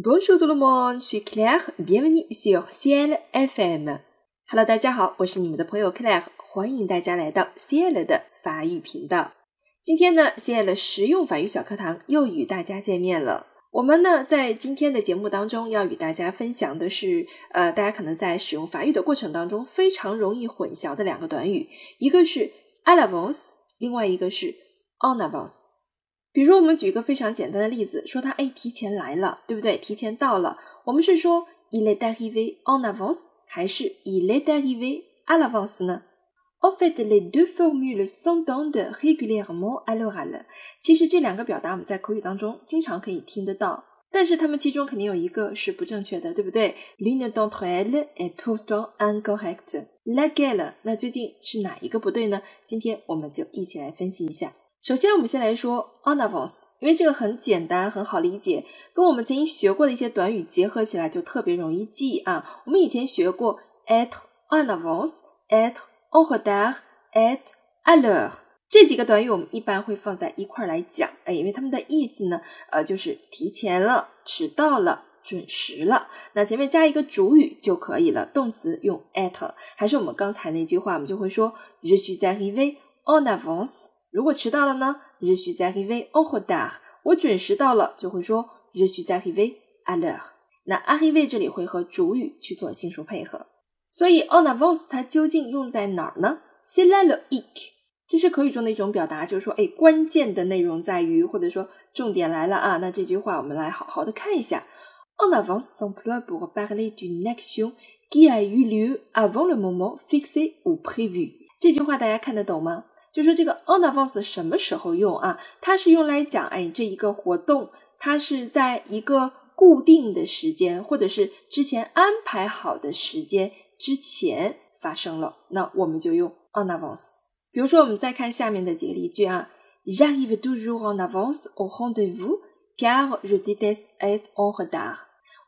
Bonjour tout le monde, c'est Claire. Bienvenue sur Ciel FM. Hello，大家好，我是你们的朋友 Claire，欢迎大家来到 Ciel 的法语频道。今天呢，Ciel 的实用法语小课堂又与大家见面了。我们呢，在今天的节目当中要与大家分享的是，呃，大家可能在使用法语的过程当中非常容易混淆的两个短语，一个是 à l'avance，另外一个是 en avance。比如，我们举一个非常简单的例子，说他哎提前来了，对不对？提前到了，我们是说 il est arrivé en avance，还是 il est arrivé à l'avance 呢？En fait, les deux formules s'entendent régulièrement à l'oral。其实这两个表达我们在口语当中经常可以听得到，但是它们其中肯定有一个是不正确的，对不对？L'une d'entre elles est pourtant incorrecte。Laquelle？那究竟是哪一个不对呢？今天我们就一起来分析一下。首先，我们先来说 en avance，因为这个很简单，很好理解，跟我们曾经学过的一些短语结合起来就特别容易记啊。我们以前学过 être en avance，être en retard，être à l'heure 这几个短语，我们一般会放在一块儿来讲，哎，因为它们的意思呢，呃，就是提前了、迟到了、准时了。那前面加一个主语就可以了，动词用 at，还是我们刚才那句话，我们就会说 je suis arrivé en avance。如果迟到了呢？Je suis arrivé en retard。我准时到了，就会说 Je suis arrivé à l'heure。那 arrivé 这里会和主语去做心属配合。所以 en avance 它究竟用在哪儿呢？C'est là le hic。这是口语中的一种表达，就是说，哎，关键的内容在于，或者说重点来了啊。那这句话我们来好好的看一下。En avance s'emploie pour parler d'une action qui a eu lieu avant le moment fixé ou prévu。这句话大家看得懂吗？就说这个 en avance 什么时候用啊？它是用来讲，哎，这一个活动，它是在一个固定的时间，或者是之前安排好的时间之前发生了，那我们就用 en avance。比如说，我们再看下面的几个例句啊，J'arrive toujours en avance au rendez-vous car je déteste être en retard。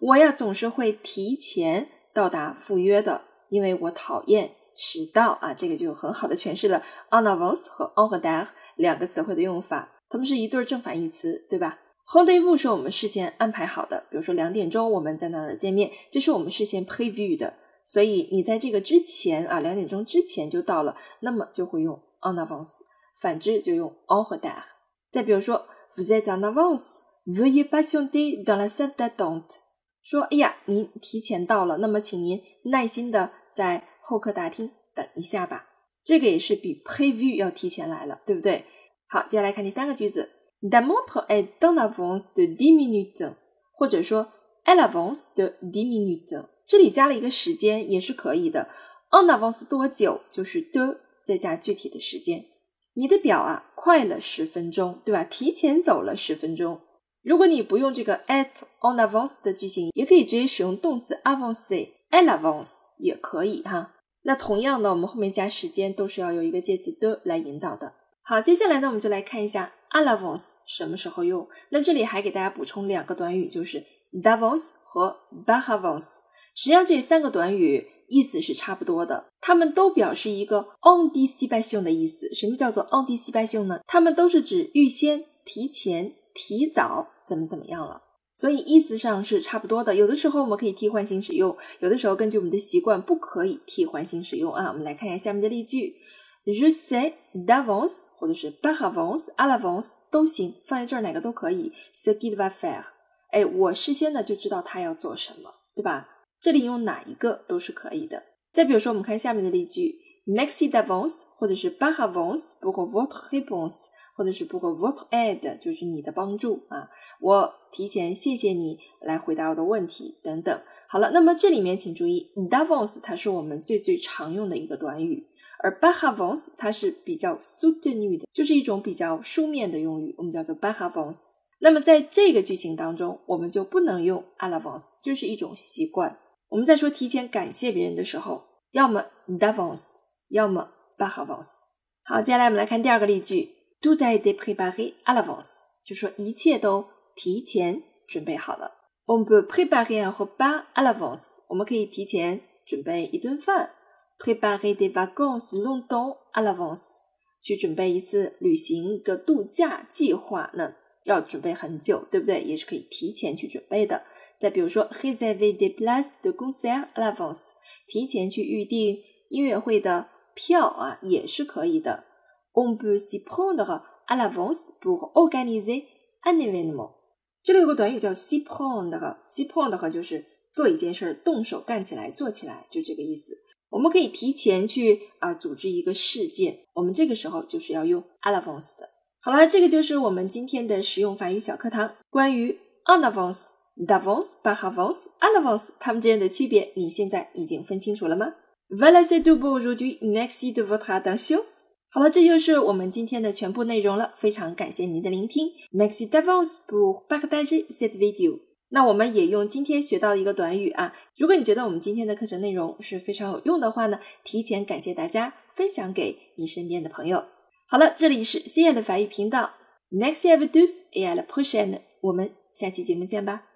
我呀总是会提前到达赴约的，因为我讨厌。迟到啊，这个就很好的诠释了 en avance 和 en retard 两个词汇的用法，它们是一对正反义词，对吧？Rendez-vous 是我们事先安排好的，比如说两点钟我们在哪儿见面，这是我们事先 preview 的，所以你在这个之前啊，两点钟之前就到了，那么就会用 en avance，反之就用 en retard。再比如说，Vous êtes en avance，veuillez patienter dans la salle d'attente。说，哎呀，您提前到了，那么请您耐心的在候客大厅等一下吧，这个也是比 preview 要提前来了，对不对？好，接下来看第三个句子，La montre est en avance de dix minutes，或者说 Elle avance de dix minutes，这里加了一个时间也是可以的。on avance 多久就是 de 再加具体的时间。你的表啊快了十分钟，对吧？提前走了十分钟。如果你不用这个 at on avance 的句型，也可以直接使用动词 avancer。Elle avance 也可以哈，那同样的，我们后面加时间都是要有一个介词的来引导的。好，接下来呢，我们就来看一下 à l'avance 什么时候用。那这里还给大家补充两个短语，就是 d'avance 和 par avance。实际上这三个短语意思是差不多的，它们都表示一个 anticipation 的意思。什么叫做 anticipation 呢？它们都是指预先、提前、提早怎么怎么样了。所以意思上是差不多的，有的时候我们可以替换型使用，有的时候根据我们的习惯不可以替换型使用啊。我们来看一下下面的例句：Je sais d'avance，或者是 par avance，à l'avance 都行，放在这儿哪个都可以。Ce qu'il va faire，哎，我事先呢就知道他要做什么，对吧？这里用哪一个都是可以的。再比如说，我们看下面的例句，Mexi d'avance，或者是 par avance pour votre réponse。或者是 pour votre aid，就是你的帮助啊，我提前谢谢你来回答我的问题等等。好了，那么这里面请注意，d'avance 它是我们最最常用的一个短语，而 par avance 它是比较 soutenu 的，就是一种比较书面的用语，我们叫做 par avance。那么在这个句型当中，我们就不能用 à l'avance，就是一种习惯。我们在说提前感谢别人的时候，要么 d'avance，要么 par avance。好，接下来我们来看第二个例句。Tout a été préparé à l'avance，就说一切都提前准备好了。On peut préparer un repas à l'avance，我们可以提前准备一顿饭。Préparer des vacances longtemps à l'avance，去准备一次旅行一个度假计划。那要准备很久，对不对？也是可以提前去准备的。再比如说，réserver des places de concert à l'avance，提前去预定音乐会的票啊，也是可以的。On peut s'y prendre à l'avance pour organiser un événement。这里有个短语叫 s'y prendre，s'y prendre 就是做一件事，动手干起来，做起来，就这个意思。我们可以提前去啊组织一个事件，我们这个时候就是要用 à l'avance 的。好了，这个就是我们今天的实用法语小课堂，关于 en avance、d'avance、par avance、à l'avance 它们之间的区别，你现在已经分清楚了吗？Voilà c'est tout pour aujourd'hui. Merci de votre attention. 好了，这就是我们今天的全部内容了。非常感谢您的聆听。Maxi d'avance pour partager cette vidéo。那我们也用今天学到的一个短语啊，如果你觉得我们今天的课程内容是非常有用的话呢，提前感谢大家分享给你身边的朋友。好了，这里是西亚的法语频道。Next episode is at push end，我们下期节目见吧。